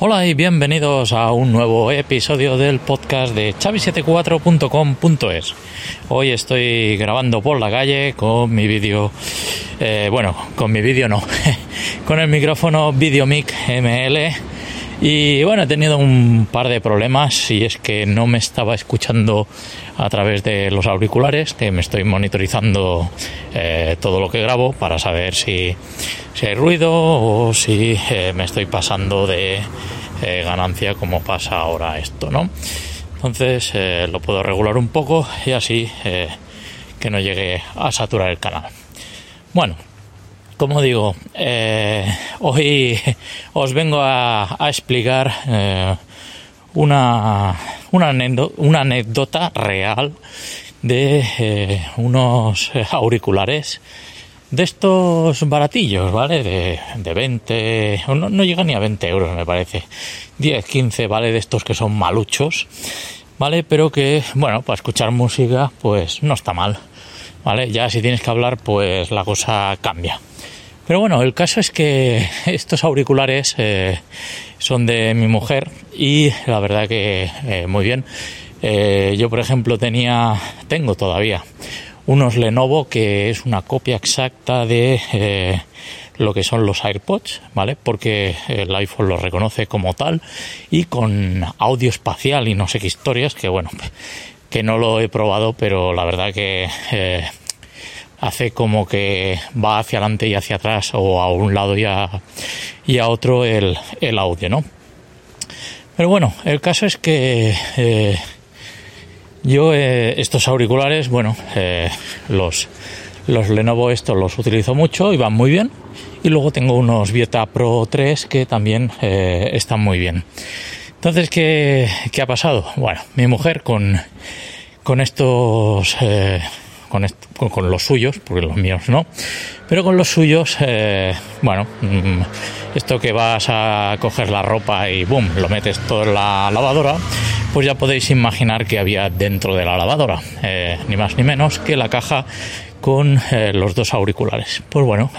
Hola y bienvenidos a un nuevo episodio del podcast de chavi74.com.es. Hoy estoy grabando por la calle con mi vídeo, eh, bueno, con mi vídeo no, con el micrófono Videomic ML y bueno, he tenido un par de problemas y es que no me estaba escuchando a través de los auriculares, que me estoy monitorizando eh, todo lo que grabo para saber si, si hay ruido o si eh, me estoy pasando de eh, ganancia como pasa ahora esto, ¿no? Entonces lo puedo regular un poco y así que no llegue a saturar el canal. Bueno, como digo, eh, hoy os vengo a, explicar eh, una, una, anécdota, real de eh, unos auriculares de estos baratillos, ¿vale? De, de 20, no, no llega ni a 20 euros me parece, 10, 15, ¿vale? De estos que son maluchos, ¿vale? Pero que, bueno, para escuchar música, pues no está mal, ¿vale? Ya si tienes que hablar, pues la cosa cambia. Pero bueno, el caso es que estos auriculares eh, son de mi mujer y la verdad que eh, muy bien. Eh, yo, por ejemplo, tenía, tengo todavía unos Lenovo que es una copia exacta de lo que son los AirPods, ¿vale? Porque el iPhone lo reconoce como tal y con audio espacial y no sé qué historias, que bueno, que no lo he probado, pero la verdad que hace como que va hacia adelante y hacia atrás o a un lado y a, y a otro el, el audio, ¿no? Pero bueno, el caso es que eh, yo eh, estos auriculares, bueno, eh, los, los Lenovo estos los utilizo mucho y van muy bien. Y luego tengo unos Vieta Pro 3 que también están muy bien. Entonces, ¿qué, ¿qué, ha pasado? Bueno, mi mujer con, con estos con, los suyos, porque los míos no, pero con los suyos, eh, bueno, mm, esto que vas a coger la ropa y boom, lo metes todo en la lavadora, pues ya podéis imaginar que había dentro de la lavadora, eh, ni más ni menos que la caja con eh, los dos auriculares. Pues bueno,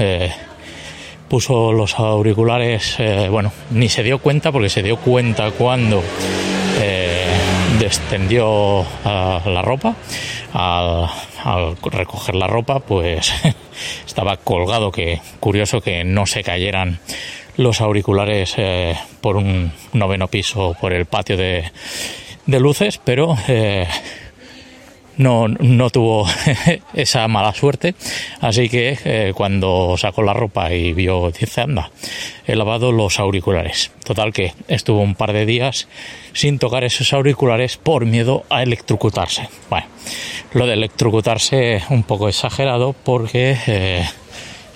puso los auriculares, bueno, ni se dio cuenta porque se dio cuenta cuando descendió la ropa. Al, recoger la ropa, pues estaba colgado, que curioso que no se cayeran los auriculares eh, por un noveno piso por el patio de, luces, pero eh, no, no tuvo esa mala suerte. Así que eh, cuando sacó la ropa y vio, dice, anda, he lavado los auriculares. Total que estuvo un par de días sin tocar esos auriculares por miedo a electrocutarse. Bueno, lo de electrocutarse un poco exagerado porque eh,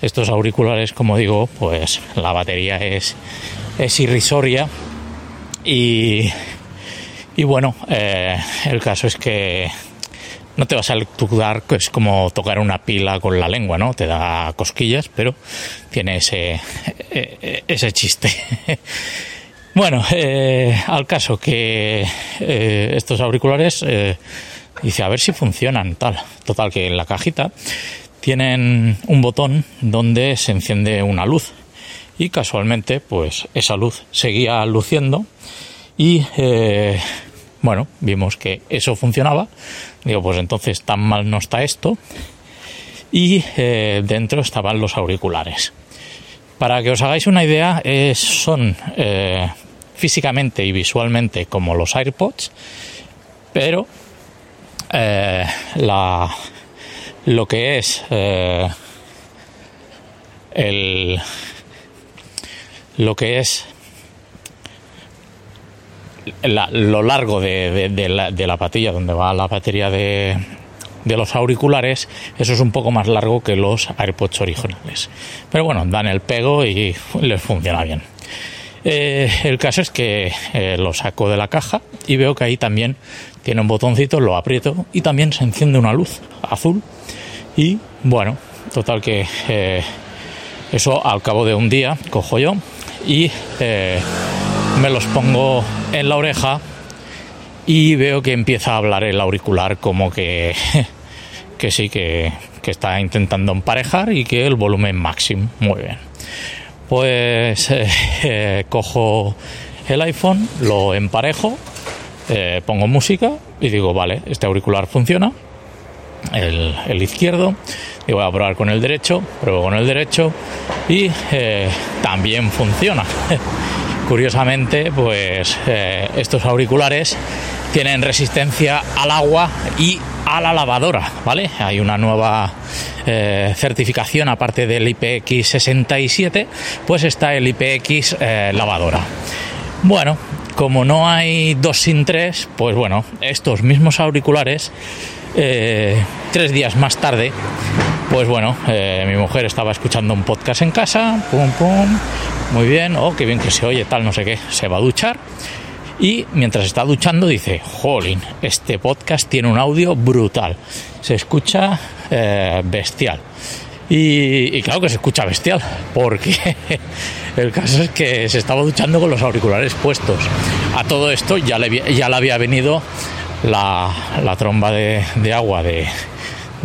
estos auriculares, como digo, pues la batería es, es irrisoria y, y bueno, eh, el caso es que no te vas a electrocutar, es como tocar una pila con la lengua, ¿no? Te da cosquillas, pero tiene ese, e, e, ese chiste. bueno, eh, al caso que eh, estos auriculares, eh, dice, a ver si funcionan, tal. Total, que en la cajita tienen un botón donde se enciende una luz. Y casualmente, pues esa luz seguía luciendo y bueno, vimos que eso funcionaba. Digo, pues entonces tan mal no está esto. Y eh, dentro estaban los auriculares. Para que os hagáis una idea, son eh, físicamente y visualmente como los AirPods, pero eh, la, lo que es el lo que es lo largo de, la, patilla donde va la batería de, los auriculares, eso es un poco más largo que los AirPods originales. Pero bueno, dan el pego y les funciona bien. Eh, el caso es que eh, lo saco de la caja y veo que ahí también tiene un botoncito, lo aprieto y también se enciende una luz azul. Y bueno, total que eh, eso al cabo de un día cojo yo y me los pongo en la oreja y veo que empieza a hablar el auricular como que, que sí, que, que está intentando emparejar y que el volumen máximo. Muy bien. Pues eh, cojo el iPhone, lo emparejo, eh, pongo música y digo, vale, este auricular funciona. El, el izquierdo, y voy a probar con el derecho, pruebo con el derecho y eh, también funciona. Curiosamente, pues estos auriculares tienen resistencia al agua y a la lavadora, ¿vale? Hay una nueva eh, certificación, aparte del IPX67, pues está el IPX eh, lavadora. Bueno, como no hay dos sin tres, pues bueno, estos mismos auriculares, eh, tres días más tarde, pues bueno, mi mujer estaba escuchando un podcast en casa, pum, pum, muy bien, oh, qué bien que se oye, tal, no sé qué, se va a duchar y mientras está duchando dice, jolín, este podcast tiene un audio brutal, se escucha eh, bestial. Y, claro que se escucha bestial, porque el caso es que se estaba duchando con los auriculares puestos. A todo esto ya le, ya le había venido la, tromba de, agua de,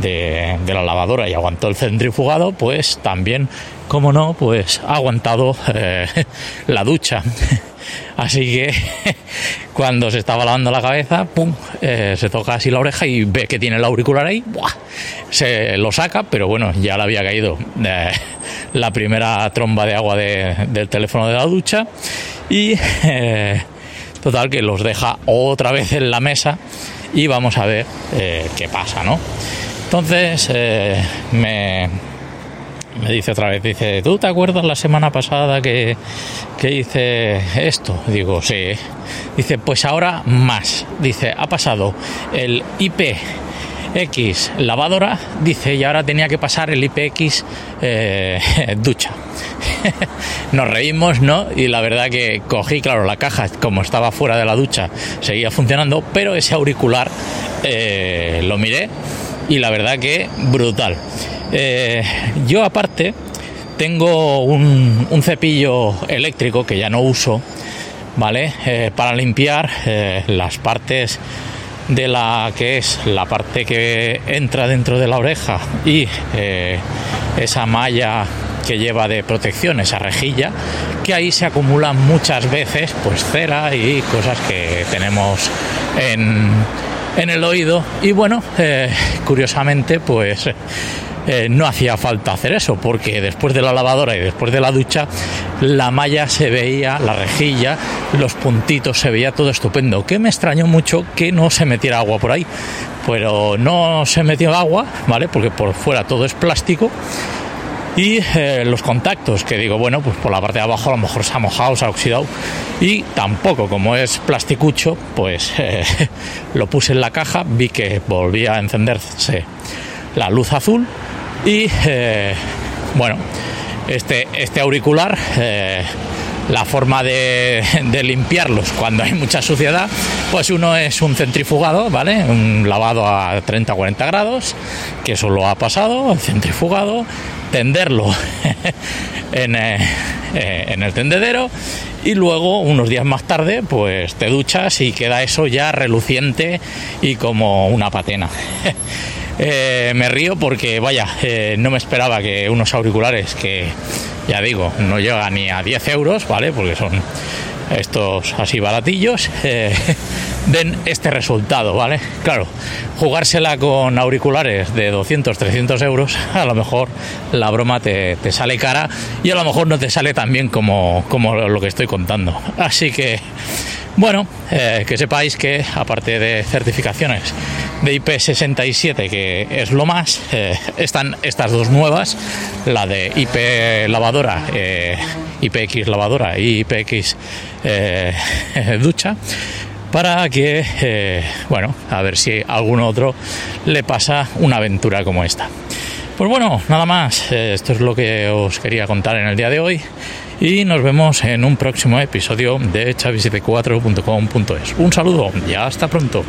la lavadora y aguantó el centrifugado, pues también, como no, pues ha aguantado eh, la ducha. Así que cuando se estaba lavando la cabeza, pum, eh, se toca así la oreja y ve que tiene el auricular ahí, se lo saca, pero bueno, ya le había caído eh, la primera tromba de agua del teléfono de la ducha y total que los deja otra vez en la mesa y vamos a ver qué pasa, ¿no? Entonces me me dice otra vez, dice, ¿tú te acuerdas la semana pasada que, que hice esto? Digo, sí. Dice, pues ahora más. Dice, ha pasado el IPX lavadora, dice, y ahora tenía que pasar el IPX eh, ducha. Nos reímos, ¿no? Y la verdad que cogí, claro, la caja, como estaba fuera de la ducha, seguía funcionando, pero ese auricular eh, lo miré y la verdad que brutal. Eh, yo aparte tengo un, cepillo eléctrico que ya no uso, ¿vale? Eh, para limpiar eh, las partes de la que es la parte que entra dentro de la oreja y esa malla que lleva de protección, esa rejilla, que ahí se acumulan muchas veces pues cera y cosas que tenemos en, en el oído. Y bueno, curiosamente pues eh, no hacía falta hacer eso, porque después de la lavadora y después de la ducha, la malla se veía, la rejilla, los puntitos, se veía todo estupendo. Que me extrañó mucho que no se metiera agua por ahí. Pero no se metió agua, ¿vale? Porque por fuera todo es plástico y eh, los contactos que digo bueno pues por la parte de abajo a lo mejor se ha mojado se ha oxidado y tampoco como es plasticucho pues eh, lo puse en la caja vi que volvía a encenderse la luz azul y eh, bueno, este, este auricular, la forma de, limpiarlos cuando hay mucha suciedad, pues uno es un centrifugado, ¿vale? Un lavado a 30 40 grados, que eso lo ha pasado, el centrifugado, tenderlo en, eh, en el tendedero y luego unos días más tarde pues te duchas y queda eso ya reluciente y como una patena. Eh, me río porque, vaya, eh, no me esperaba que unos auriculares que, ya digo, no llegan ni a 10 euros, ¿vale? Porque son estos así baratillos, eh, den este resultado, ¿vale? Claro, jugársela con auriculares de 200, 300 euros, a lo mejor la broma te, te sale cara y a lo mejor no te sale tan bien como, como lo que estoy contando. Así que, bueno, que sepáis que aparte de certificaciones de IP67, que es lo más. Eh, están estas dos nuevas, la de IP lavadora, eh, IPX lavadora y IPX eh, ducha, para que, bueno, a ver si a algún otro le pasa una aventura como esta. Pues bueno, nada más, esto es lo que os quería contar en el día de hoy y nos vemos en un próximo episodio de chavis74.com.es. Un saludo y hasta pronto.